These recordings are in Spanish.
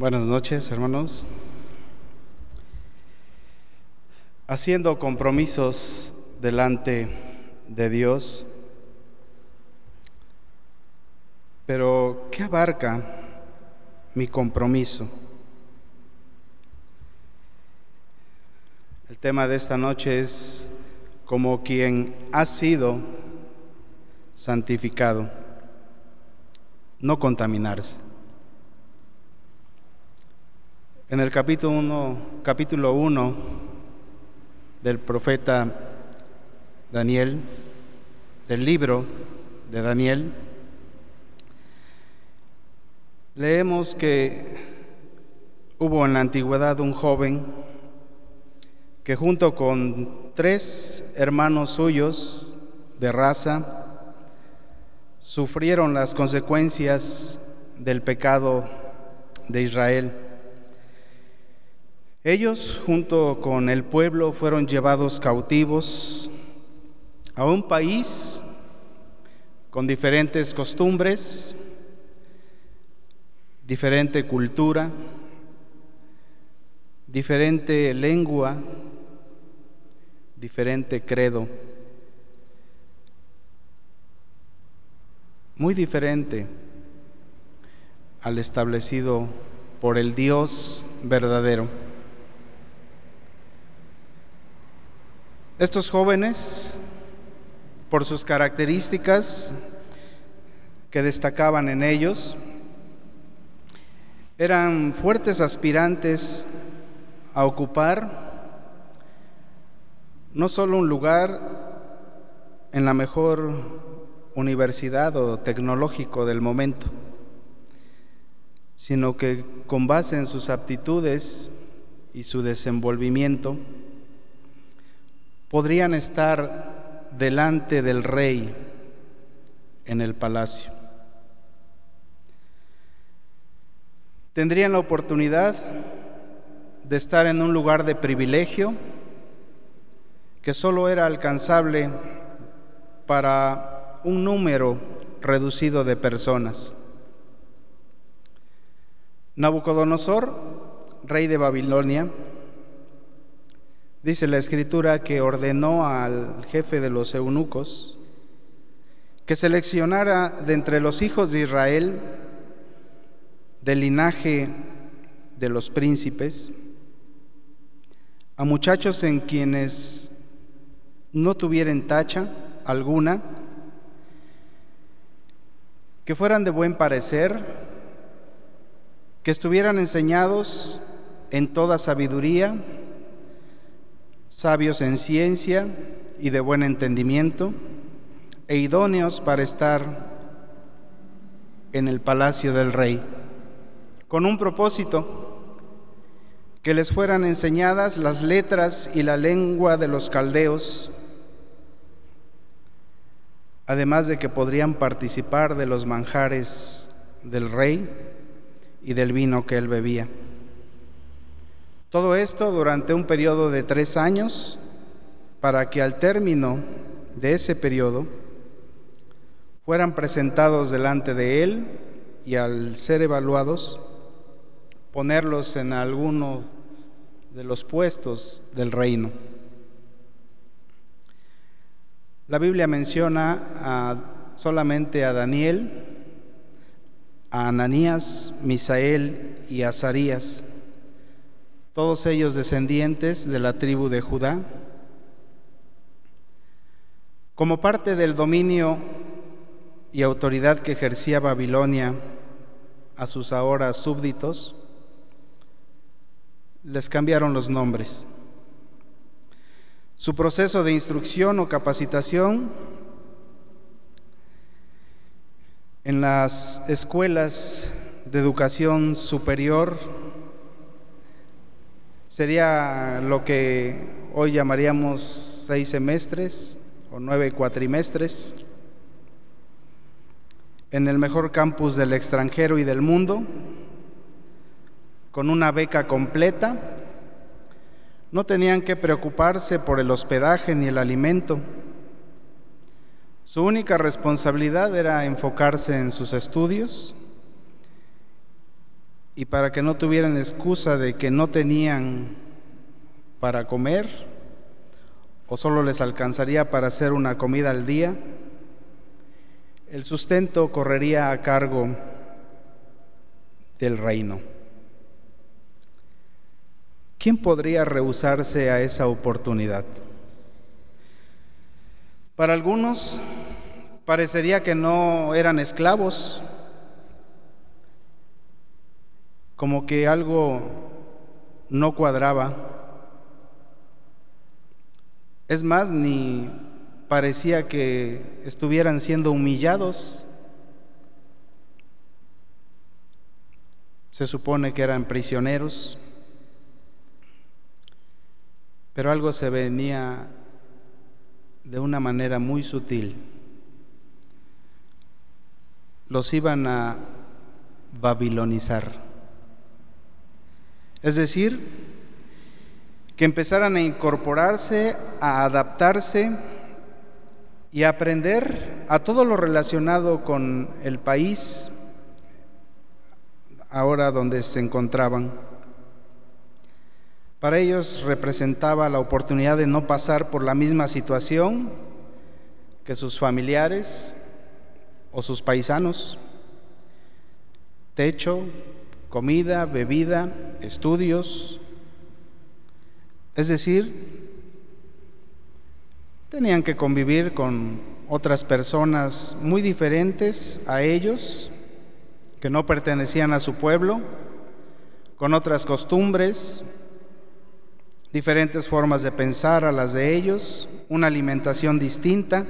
Buenas noches, hermanos. Haciendo compromisos delante de Dios, pero ¿qué abarca mi compromiso? El tema de esta noche es como quien ha sido santificado, no contaminarse. En el capítulo 1, capítulo 1 del profeta Daniel, del libro de Daniel, leemos que hubo en la antigüedad un joven que junto con tres hermanos suyos de raza sufrieron las consecuencias del pecado de Israel. Ellos, junto con el pueblo, fueron llevados cautivos a un país con diferentes costumbres, diferente cultura, diferente lengua, diferente credo, muy diferente al establecido por el Dios verdadero. Estos jóvenes, por sus características que destacaban en ellos, eran fuertes aspirantes a ocupar no solo un lugar en la mejor universidad o tecnológico del momento, sino que con base en sus aptitudes y su desenvolvimiento, podrían estar delante del rey en el palacio. Tendrían la oportunidad de estar en un lugar de privilegio que solo era alcanzable para un número reducido de personas. Nabucodonosor, rey de Babilonia, Dice la escritura que ordenó al jefe de los eunucos que seleccionara de entre los hijos de Israel del linaje de los príncipes a muchachos en quienes no tuvieran tacha alguna, que fueran de buen parecer, que estuvieran enseñados en toda sabiduría, sabios en ciencia y de buen entendimiento, e idóneos para estar en el palacio del rey, con un propósito, que les fueran enseñadas las letras y la lengua de los caldeos, además de que podrían participar de los manjares del rey y del vino que él bebía. Todo esto durante un periodo de tres años para que al término de ese periodo fueran presentados delante de él y al ser evaluados, ponerlos en alguno de los puestos del reino. La Biblia menciona solamente a Daniel, a Ananías, Misael y Azarías todos ellos descendientes de la tribu de Judá. Como parte del dominio y autoridad que ejercía Babilonia a sus ahora súbditos, les cambiaron los nombres. Su proceso de instrucción o capacitación en las escuelas de educación superior Sería lo que hoy llamaríamos seis semestres o nueve cuatrimestres en el mejor campus del extranjero y del mundo, con una beca completa. No tenían que preocuparse por el hospedaje ni el alimento. Su única responsabilidad era enfocarse en sus estudios y para que no tuvieran excusa de que no tenían para comer o solo les alcanzaría para hacer una comida al día, el sustento correría a cargo del reino. ¿Quién podría rehusarse a esa oportunidad? Para algunos parecería que no eran esclavos, como que algo no cuadraba. Es más, ni parecía que estuvieran siendo humillados. Se supone que eran prisioneros, pero algo se venía de una manera muy sutil. Los iban a babilonizar. Es decir, que empezaran a incorporarse, a adaptarse y a aprender a todo lo relacionado con el país ahora donde se encontraban. Para ellos representaba la oportunidad de no pasar por la misma situación que sus familiares o sus paisanos. Techo, comida, bebida, estudios. Es decir, tenían que convivir con otras personas muy diferentes a ellos, que no pertenecían a su pueblo, con otras costumbres, diferentes formas de pensar a las de ellos, una alimentación distinta,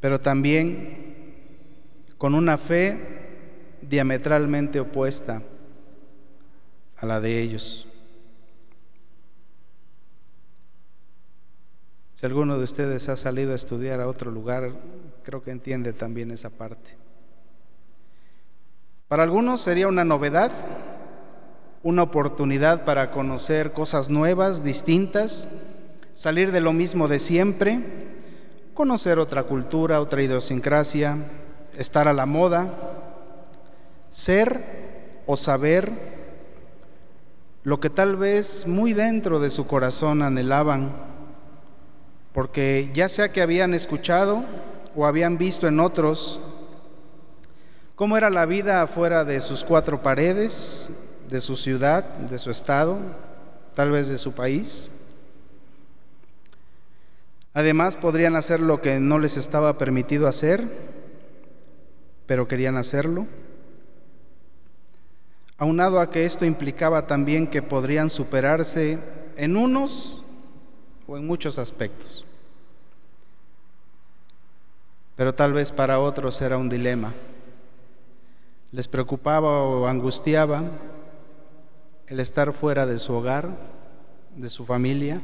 pero también con una fe diametralmente opuesta a la de ellos. Si alguno de ustedes ha salido a estudiar a otro lugar, creo que entiende también esa parte. Para algunos sería una novedad una oportunidad para conocer cosas nuevas, distintas, salir de lo mismo de siempre, conocer otra cultura, otra idiosincrasia, estar a la moda, ser o saber lo que tal vez muy dentro de su corazón anhelaban, porque ya sea que habían escuchado o habían visto en otros cómo era la vida afuera de sus cuatro paredes, de su ciudad, de su estado, tal vez de su país. Además, podrían hacer lo que no les estaba permitido hacer, pero querían hacerlo. Aunado a que esto implicaba también que podrían superarse en unos o en muchos aspectos. Pero tal vez para otros era un dilema. Les preocupaba o angustiaba el estar fuera de su hogar, de su familia,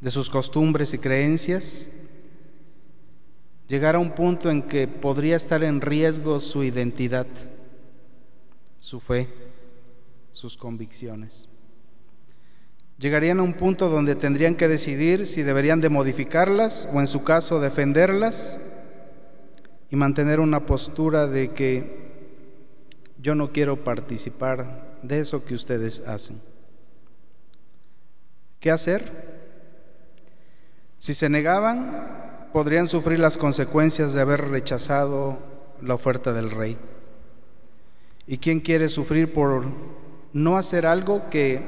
de sus costumbres y creencias, llegar a un punto en que podría estar en riesgo su identidad, su fe, sus convicciones. Llegarían a un punto donde tendrían que decidir si deberían de modificarlas o en su caso defenderlas y mantener una postura de que yo no quiero participar de eso que ustedes hacen. ¿Qué hacer? Si se negaban, podrían sufrir las consecuencias de haber rechazado la oferta del rey. ¿Y quién quiere sufrir por no hacer algo que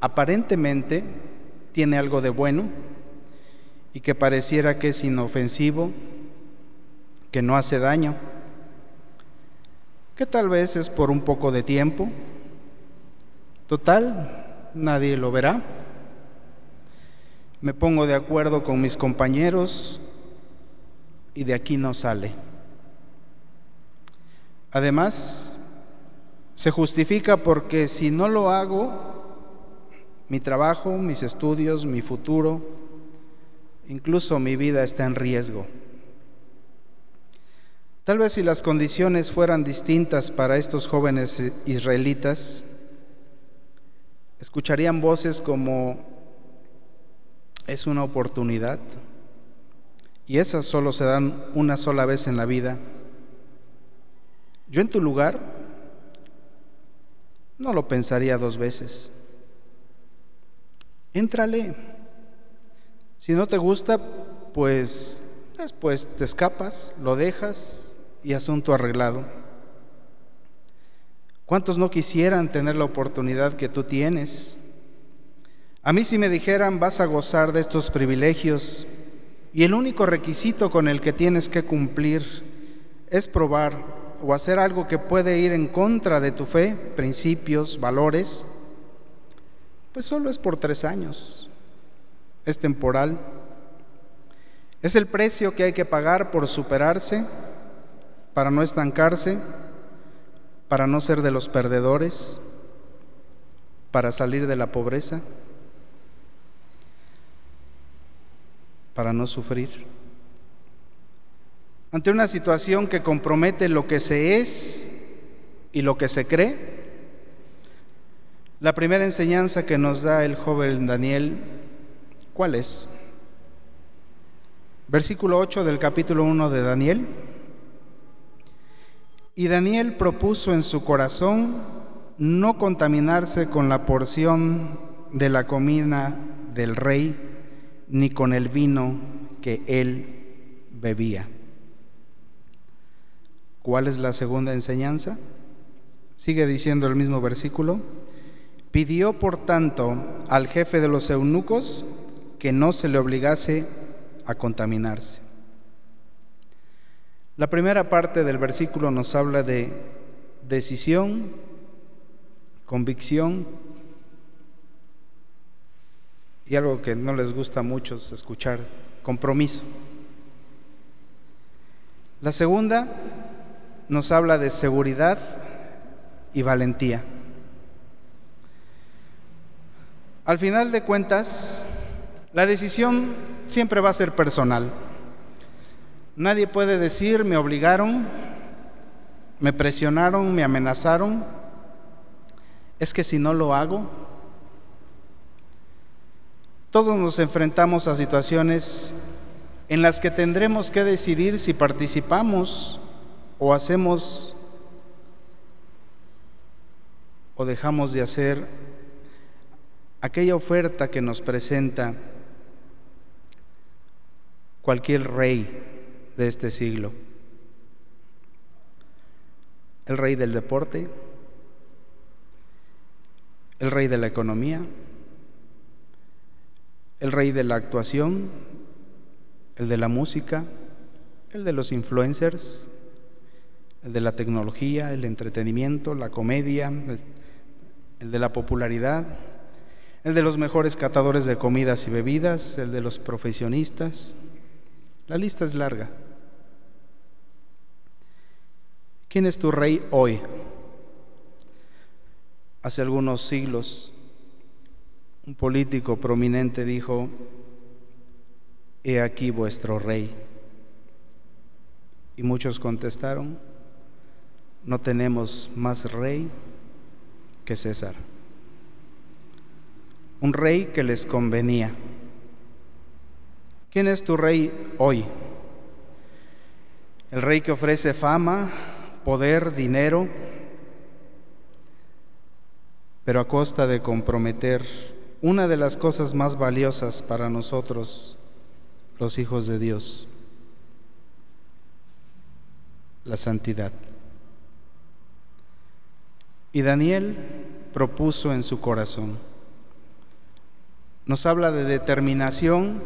aparentemente tiene algo de bueno y que pareciera que es inofensivo, que no hace daño? que tal vez es por un poco de tiempo. Total, nadie lo verá. Me pongo de acuerdo con mis compañeros y de aquí no sale. Además, se justifica porque si no lo hago, mi trabajo, mis estudios, mi futuro, incluso mi vida está en riesgo. Tal vez si las condiciones fueran distintas para estos jóvenes israelitas, escucharían voces como es una oportunidad y esas solo se dan una sola vez en la vida. Yo en tu lugar no lo pensaría dos veces. Éntrale. Si no te gusta, pues después te escapas, lo dejas y asunto arreglado. ¿Cuántos no quisieran tener la oportunidad que tú tienes? A mí si me dijeran vas a gozar de estos privilegios y el único requisito con el que tienes que cumplir es probar o hacer algo que puede ir en contra de tu fe, principios, valores, pues solo es por tres años. Es temporal. Es el precio que hay que pagar por superarse, para no estancarse, para no ser de los perdedores, para salir de la pobreza. para no sufrir. Ante una situación que compromete lo que se es y lo que se cree, la primera enseñanza que nos da el joven Daniel, ¿cuál es? Versículo 8 del capítulo 1 de Daniel. Y Daniel propuso en su corazón no contaminarse con la porción de la comida del rey ni con el vino que él bebía. ¿Cuál es la segunda enseñanza? Sigue diciendo el mismo versículo. Pidió, por tanto, al jefe de los eunucos que no se le obligase a contaminarse. La primera parte del versículo nos habla de decisión, convicción y algo que no les gusta mucho es escuchar, compromiso. La segunda nos habla de seguridad y valentía. Al final de cuentas, la decisión siempre va a ser personal. Nadie puede decir me obligaron, me presionaron, me amenazaron. Es que si no lo hago, todos nos enfrentamos a situaciones en las que tendremos que decidir si participamos o hacemos o dejamos de hacer aquella oferta que nos presenta cualquier rey de este siglo. El rey del deporte, el rey de la economía, el rey de la actuación, el de la música, el de los influencers, el de la tecnología, el entretenimiento, la comedia, el, de la popularidad, el de los mejores catadores de comidas y bebidas, el de los profesionistas. La lista es larga. ¿Quién es tu rey hoy? Hace algunos siglos un político prominente dijo, He aquí vuestro rey. Y muchos contestaron, no tenemos más rey que César. Un rey que les convenía. ¿Quién es tu rey hoy? El rey que ofrece fama, poder, dinero, pero a costa de comprometer una de las cosas más valiosas para nosotros, los hijos de Dios, la santidad. Y Daniel propuso en su corazón. Nos habla de determinación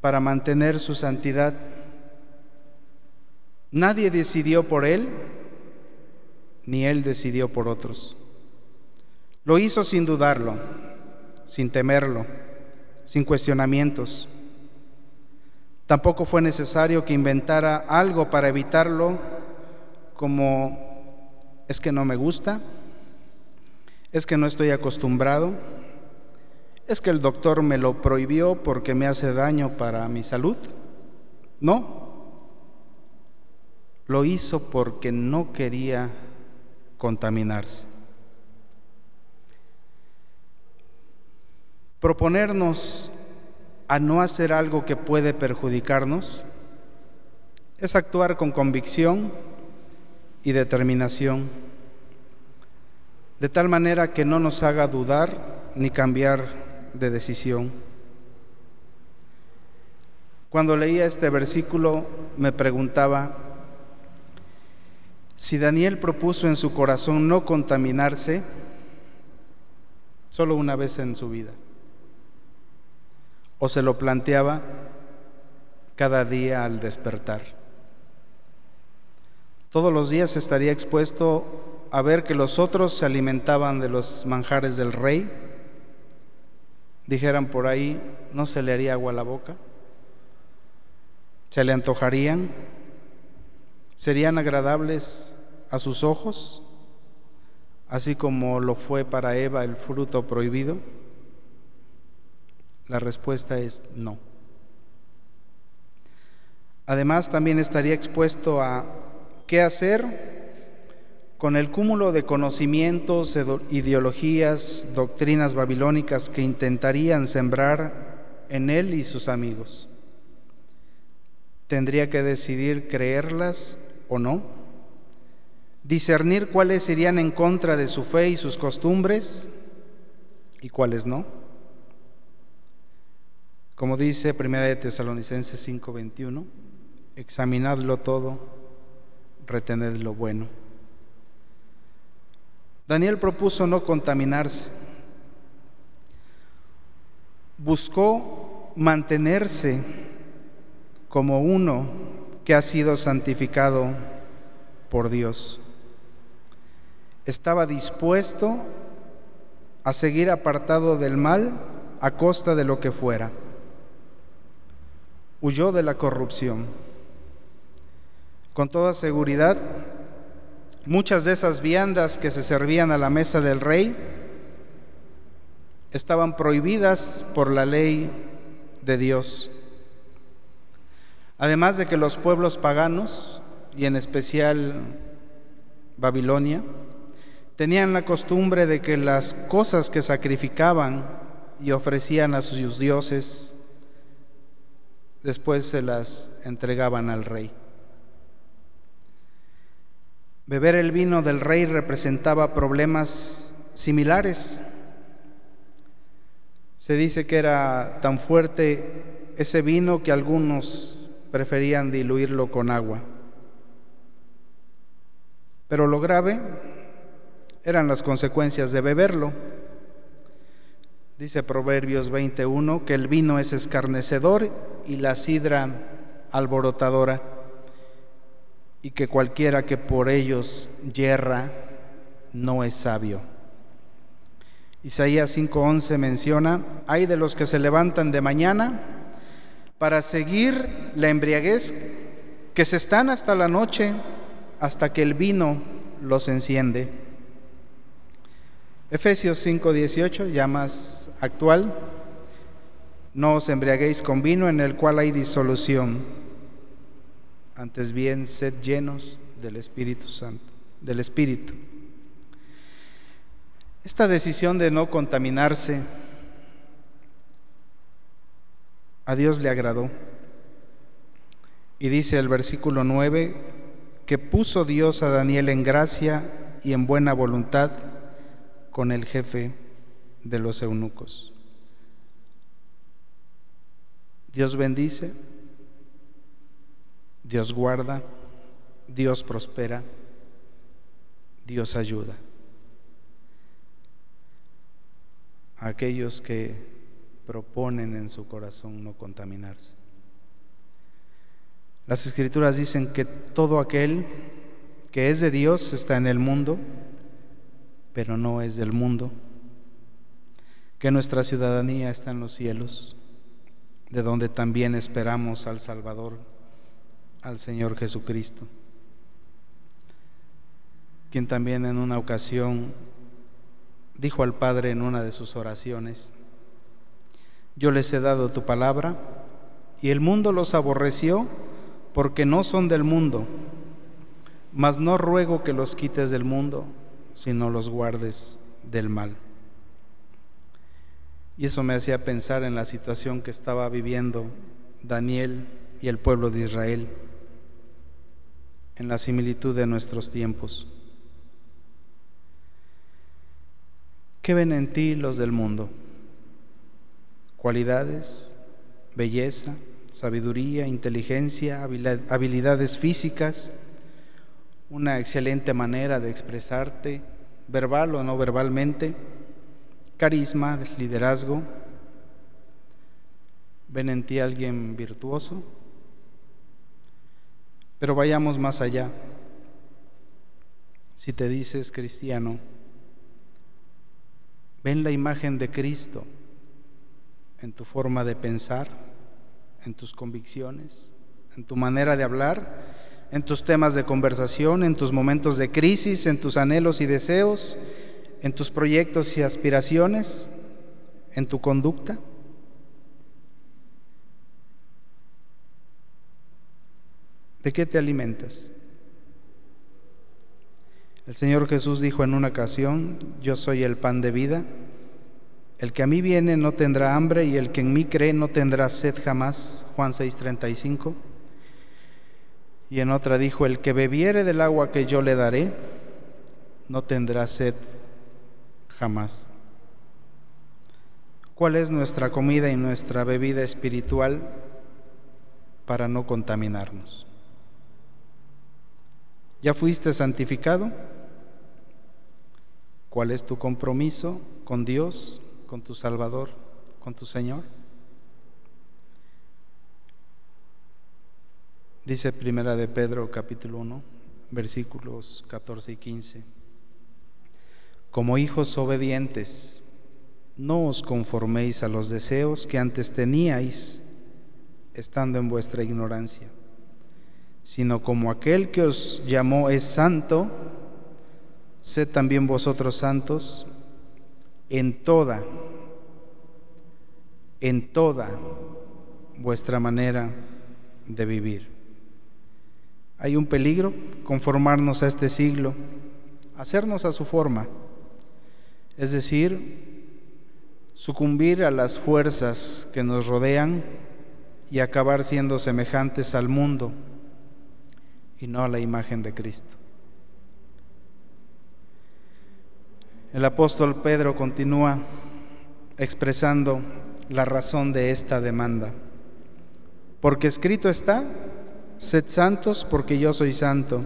para mantener su santidad. Nadie decidió por él, ni él decidió por otros. Lo hizo sin dudarlo, sin temerlo, sin cuestionamientos. Tampoco fue necesario que inventara algo para evitarlo, como es que no me gusta, es que no estoy acostumbrado, es que el doctor me lo prohibió porque me hace daño para mi salud. No, lo hizo porque no quería contaminarse. Proponernos a no hacer algo que puede perjudicarnos es actuar con convicción, y determinación, de tal manera que no nos haga dudar ni cambiar de decisión. Cuando leía este versículo me preguntaba si Daniel propuso en su corazón no contaminarse solo una vez en su vida, o se lo planteaba cada día al despertar. Todos los días estaría expuesto a ver que los otros se alimentaban de los manjares del rey, dijeran por ahí, no se le haría agua a la boca, se le antojarían, serían agradables a sus ojos, así como lo fue para Eva el fruto prohibido. La respuesta es no. Además, también estaría expuesto a qué hacer con el cúmulo de conocimientos, ideologías, doctrinas babilónicas que intentarían sembrar en él y sus amigos. Tendría que decidir creerlas o no, discernir cuáles irían en contra de su fe y sus costumbres y cuáles no. Como dice Primera de Tesalonicenses 5:21, examinadlo todo, retened lo bueno. Daniel propuso no contaminarse, buscó mantenerse como uno que ha sido santificado por Dios. Estaba dispuesto a seguir apartado del mal a costa de lo que fuera. Huyó de la corrupción con toda seguridad, muchas de esas viandas que se servían a la mesa del rey estaban prohibidas por la ley de Dios. Además de que los pueblos paganos, y en especial Babilonia, tenían la costumbre de que las cosas que sacrificaban y ofrecían a sus dioses, después se las entregaban al rey. Beber el vino del rey representaba problemas similares. Se dice que era tan fuerte ese vino que algunos preferían diluirlo con agua. Pero lo grave eran las consecuencias de beberlo. Dice Proverbios 21 que el vino es escarnecedor y la sidra alborotadora y que cualquiera que por ellos yerra no es sabio. Isaías 5:11 menciona, hay de los que se levantan de mañana para seguir la embriaguez, que se están hasta la noche, hasta que el vino los enciende. Efesios 5:18, ya más actual, no os embriaguéis con vino en el cual hay disolución antes bien sed llenos del Espíritu Santo, del Espíritu. Esta decisión de no contaminarse a Dios le agradó. Y dice el versículo 9 que puso Dios a Daniel en gracia y en buena voluntad con el jefe de los eunucos. Dios bendice Dios guarda, Dios prospera, Dios ayuda. A aquellos que proponen en su corazón no contaminarse. Las escrituras dicen que todo aquel que es de Dios está en el mundo, pero no es del mundo, que nuestra ciudadanía está en los cielos, de donde también esperamos al Salvador al Señor Jesucristo, quien también en una ocasión dijo al Padre en una de sus oraciones, yo les he dado tu palabra y el mundo los aborreció porque no son del mundo, mas no ruego que los quites del mundo, sino los guardes del mal. Y eso me hacía pensar en la situación que estaba viviendo Daniel y el pueblo de Israel en la similitud de nuestros tiempos. ¿Qué ven en ti los del mundo? Cualidades, belleza, sabiduría, inteligencia, habilidades físicas, una excelente manera de expresarte, verbal o no verbalmente, carisma, liderazgo. ¿Ven en ti alguien virtuoso? Pero vayamos más allá. Si te dices cristiano, ven la imagen de Cristo en tu forma de pensar, en tus convicciones, en tu manera de hablar, en tus temas de conversación, en tus momentos de crisis, en tus anhelos y deseos, en tus proyectos y aspiraciones, en tu conducta. ¿De qué te alimentas? El Señor Jesús dijo en una ocasión, yo soy el pan de vida, el que a mí viene no tendrá hambre y el que en mí cree no tendrá sed jamás, Juan 6:35. Y en otra dijo, el que bebiere del agua que yo le daré, no tendrá sed jamás. ¿Cuál es nuestra comida y nuestra bebida espiritual para no contaminarnos? ¿Ya fuiste santificado? ¿Cuál es tu compromiso con Dios, con tu Salvador, con tu Señor? Dice Primera de Pedro capítulo 1, versículos 14 y 15. Como hijos obedientes, no os conforméis a los deseos que antes teníais estando en vuestra ignorancia, sino como aquel que os llamó es santo, sed también vosotros santos en toda, en toda vuestra manera de vivir. Hay un peligro conformarnos a este siglo, hacernos a su forma, es decir, sucumbir a las fuerzas que nos rodean y acabar siendo semejantes al mundo y no a la imagen de Cristo. El apóstol Pedro continúa expresando la razón de esta demanda. Porque escrito está, Sed santos porque yo soy santo.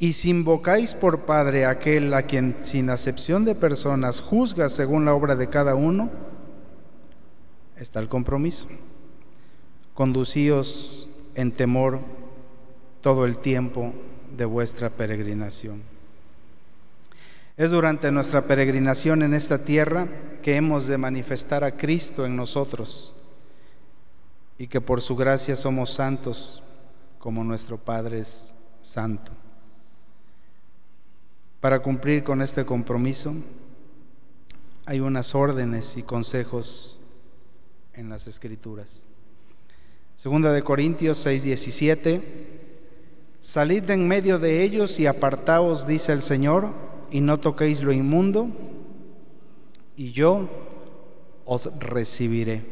Y si invocáis por Padre aquel a quien sin acepción de personas juzga según la obra de cada uno, está el compromiso. Conducíos en temor todo el tiempo de vuestra peregrinación. Es durante nuestra peregrinación en esta tierra que hemos de manifestar a Cristo en nosotros y que por su gracia somos santos como nuestro Padre es santo. Para cumplir con este compromiso hay unas órdenes y consejos en las Escrituras. Segunda de Corintios 6:17, salid de en medio de ellos y apartaos, dice el Señor, y no toquéis lo inmundo, y yo os recibiré.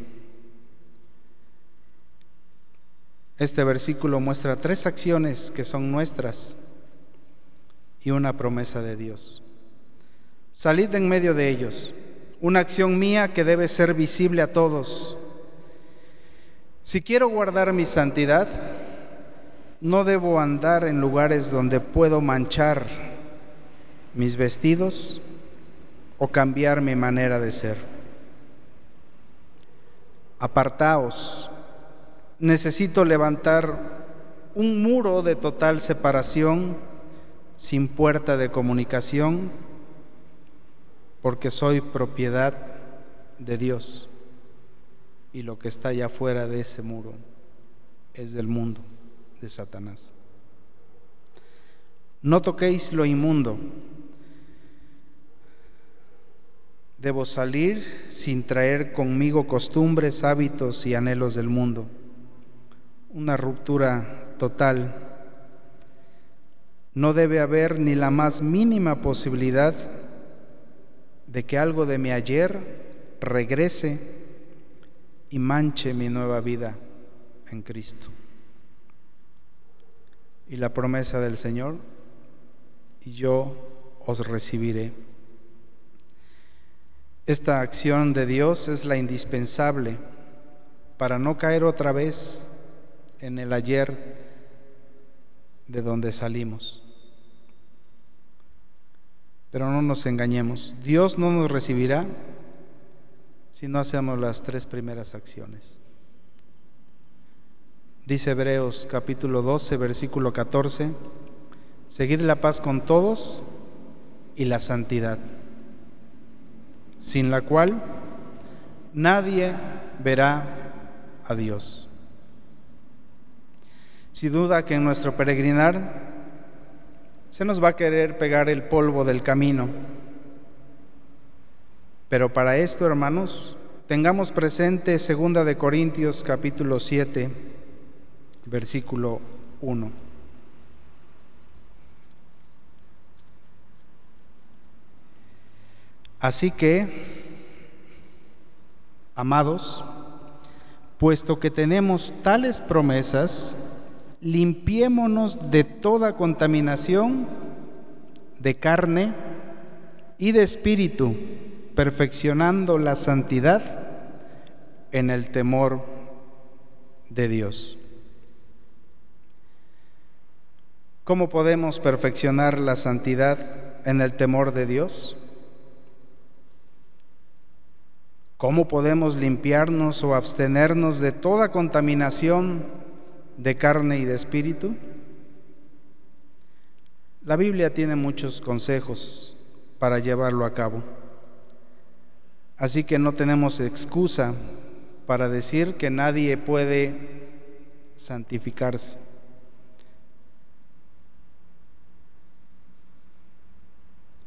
Este versículo muestra tres acciones que son nuestras y una promesa de Dios. Salid en medio de ellos, una acción mía que debe ser visible a todos. Si quiero guardar mi santidad, no debo andar en lugares donde puedo manchar mis vestidos o cambiar mi manera de ser. Apartaos necesito levantar un muro de total separación sin puerta de comunicación porque soy propiedad de Dios y lo que está allá afuera de ese muro es del mundo, de Satanás. No toquéis lo inmundo. Debo salir sin traer conmigo costumbres, hábitos y anhelos del mundo una ruptura total. No debe haber ni la más mínima posibilidad de que algo de mi ayer regrese y manche mi nueva vida en Cristo. Y la promesa del Señor, y yo os recibiré. Esta acción de Dios es la indispensable para no caer otra vez en el ayer de donde salimos. Pero no nos engañemos, Dios no nos recibirá si no hacemos las tres primeras acciones. Dice Hebreos capítulo 12, versículo 14, seguid la paz con todos y la santidad, sin la cual nadie verá a Dios. Sin duda que en nuestro peregrinar se nos va a querer pegar el polvo del camino. Pero para esto, hermanos, tengamos presente segunda de Corintios capítulo 7, versículo 1. Así que, amados, puesto que tenemos tales promesas, limpiémonos de toda contaminación de carne y de espíritu, perfeccionando la santidad en el temor de Dios. ¿Cómo podemos perfeccionar la santidad en el temor de Dios? ¿Cómo podemos limpiarnos o abstenernos de toda contaminación de carne y de espíritu? La Biblia tiene muchos consejos para llevarlo a cabo. Así que no tenemos excusa para decir que nadie puede santificarse.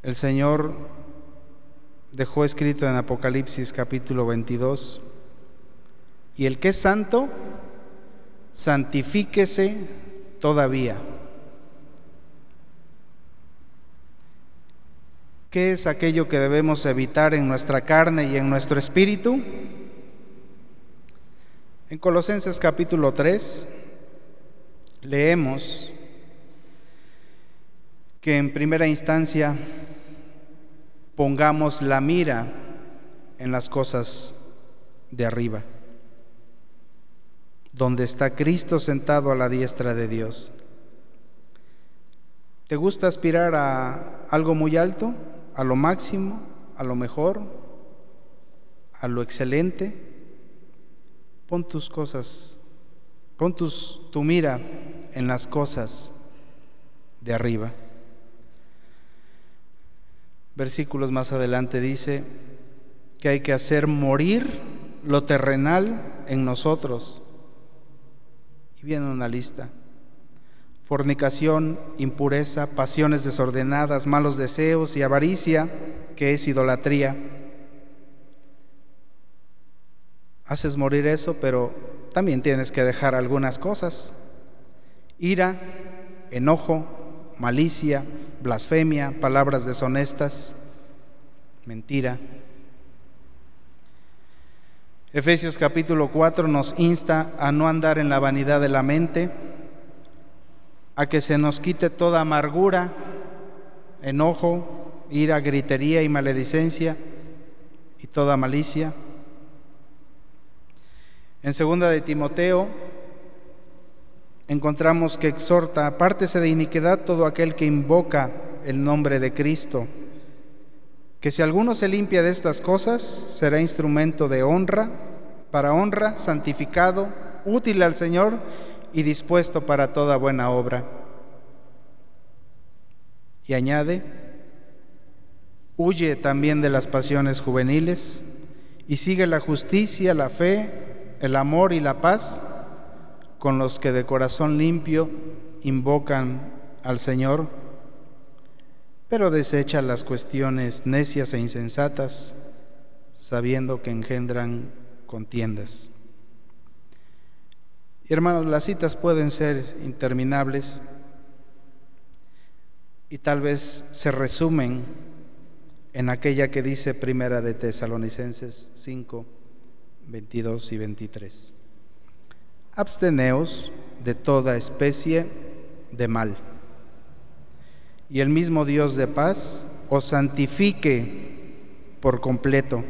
El Señor dejó escrito en Apocalipsis capítulo 22, y el que es santo, santifíquese todavía. ¿Qué es aquello que debemos evitar en nuestra carne y en nuestro espíritu? En Colosenses capítulo 3 leemos que en primera instancia pongamos la mira en las cosas de arriba donde está Cristo sentado a la diestra de Dios. ¿Te gusta aspirar a algo muy alto, a lo máximo, a lo mejor, a lo excelente? Pon tus cosas, pon tus, tu mira en las cosas de arriba. Versículos más adelante dice que hay que hacer morir lo terrenal en nosotros y viene una lista. Fornicación, impureza, pasiones desordenadas, malos deseos y avaricia, que es idolatría. Haces morir eso, pero también tienes que dejar algunas cosas. Ira, enojo, malicia, blasfemia, palabras deshonestas, mentira. Efesios capítulo 4 nos insta a no andar en la vanidad de la mente, a que se nos quite toda amargura, enojo, ira, gritería y maledicencia y toda malicia. En segunda de Timoteo encontramos que exhorta, apártese de iniquidad todo aquel que invoca el nombre de Cristo que si alguno se limpia de estas cosas, será instrumento de honra, para honra, santificado, útil al Señor y dispuesto para toda buena obra. Y añade, huye también de las pasiones juveniles y sigue la justicia, la fe, el amor y la paz con los que de corazón limpio invocan al Señor pero desecha las cuestiones necias e insensatas, sabiendo que engendran contiendas. Y hermanos, las citas pueden ser interminables y tal vez se resumen en aquella que dice Primera de Tesalonicenses 5, 22 y 23. Absteneos de toda especie de mal. Y el mismo Dios de paz os santifique por completo,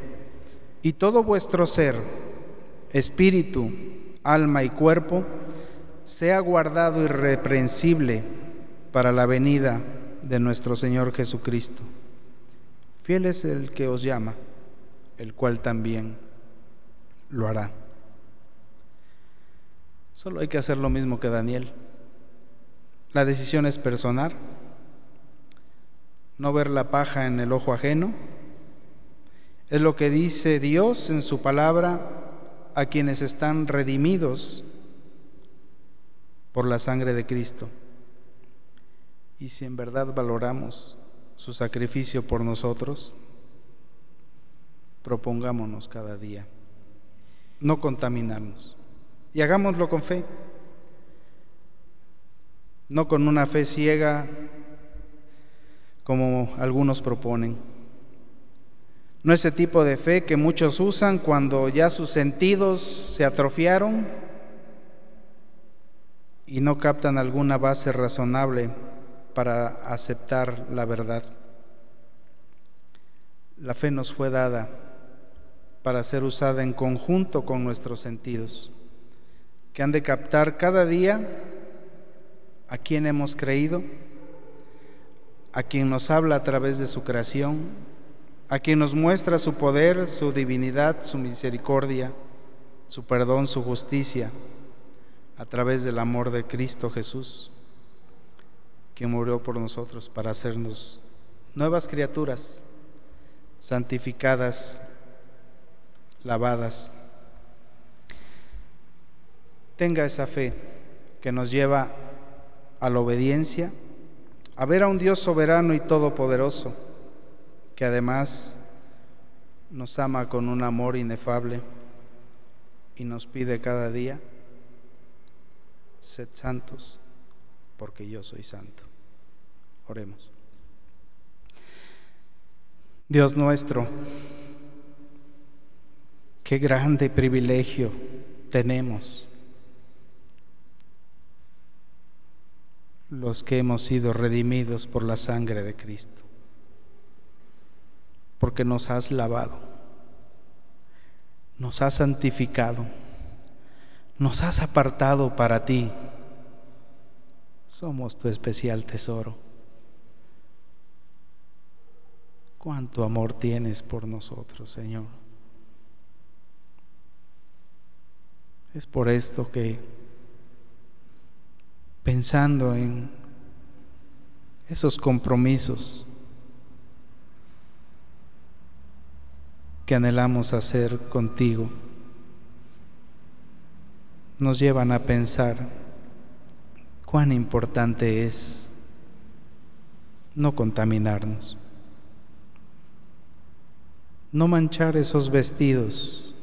y todo vuestro ser, espíritu, alma y cuerpo, sea guardado irreprensible para la venida de nuestro Señor Jesucristo. Fiel es el que os llama, el cual también lo hará. Solo hay que hacer lo mismo que Daniel. La decisión es personal, no ver la paja en el ojo ajeno. Es lo que dice Dios en su palabra a quienes están redimidos por la sangre de Cristo. Y si en verdad valoramos su sacrificio por nosotros, propongámonos cada día no contaminarnos. Y hagámoslo con fe, no con una fe ciega como algunos proponen. No ese tipo de fe que muchos usan cuando ya sus sentidos se atrofiaron y no captan alguna base razonable para aceptar la verdad. La fe nos fue dada para ser usada en conjunto con nuestros sentidos, que han de captar cada día a quien hemos creído, a quien nos habla a través de su creación, a quien nos muestra su poder, su divinidad, su misericordia, su perdón, su justicia, a través del amor de Cristo Jesús, quien murió por nosotros para hacernos nuevas criaturas, santificadas lavadas. Tenga esa fe que nos lleva a la obediencia, a ver a un Dios soberano y todopoderoso, que además nos ama con un amor inefable y nos pide cada día, sed santos, porque yo soy santo. Oremos. Dios nuestro, Qué grande privilegio tenemos los que hemos sido redimidos por la sangre de Cristo, porque nos has lavado, nos has santificado, nos has apartado para ti. Somos tu especial tesoro. Cuánto amor tienes por nosotros, Señor. Es por esto que pensando en esos compromisos que anhelamos hacer contigo, nos llevan a pensar cuán importante es no contaminarnos, no manchar esos vestidos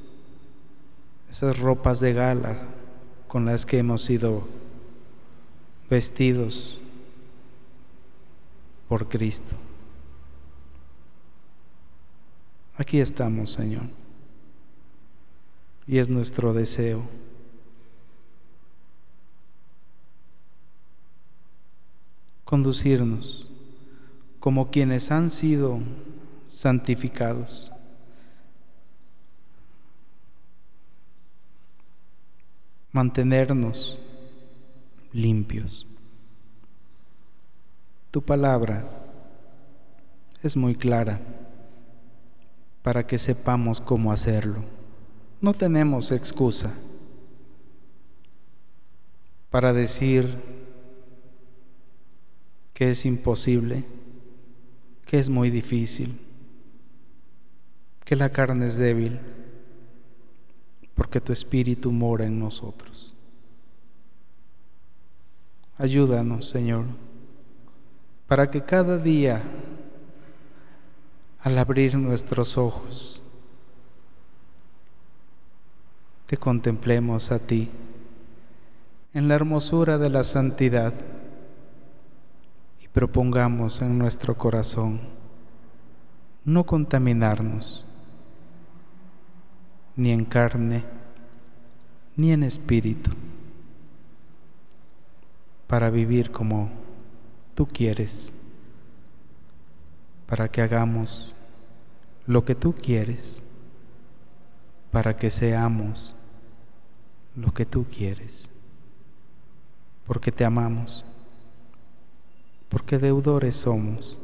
esas ropas de gala con las que hemos sido vestidos por Cristo. Aquí estamos, Señor. Y es nuestro deseo. Conducirnos como quienes han sido santificados. mantenernos limpios. Tu palabra es muy clara para que sepamos cómo hacerlo. No tenemos excusa para decir que es imposible, que es muy difícil, que la carne es débil porque tu Espíritu mora en nosotros. Ayúdanos, Señor, para que cada día, al abrir nuestros ojos, te contemplemos a ti en la hermosura de la santidad y propongamos en nuestro corazón no contaminarnos ni en carne, ni en espíritu. Para vivir como tú quieres, para que hagamos lo que tú quieres, para que seamos lo que tú quieres, porque te amamos, porque deudores somos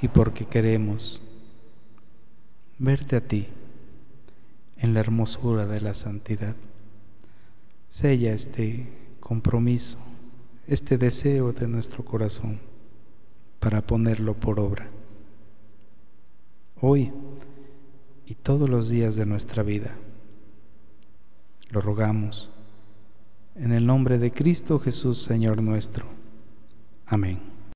y porque queremos verte a ti en la hermosura de la santidad. Sella este compromiso, este deseo de nuestro corazón para ponerlo por obra. Hoy y todos los días de nuestra vida. Lo rogamos en el nombre de Cristo Jesús, Señor nuestro. Amén.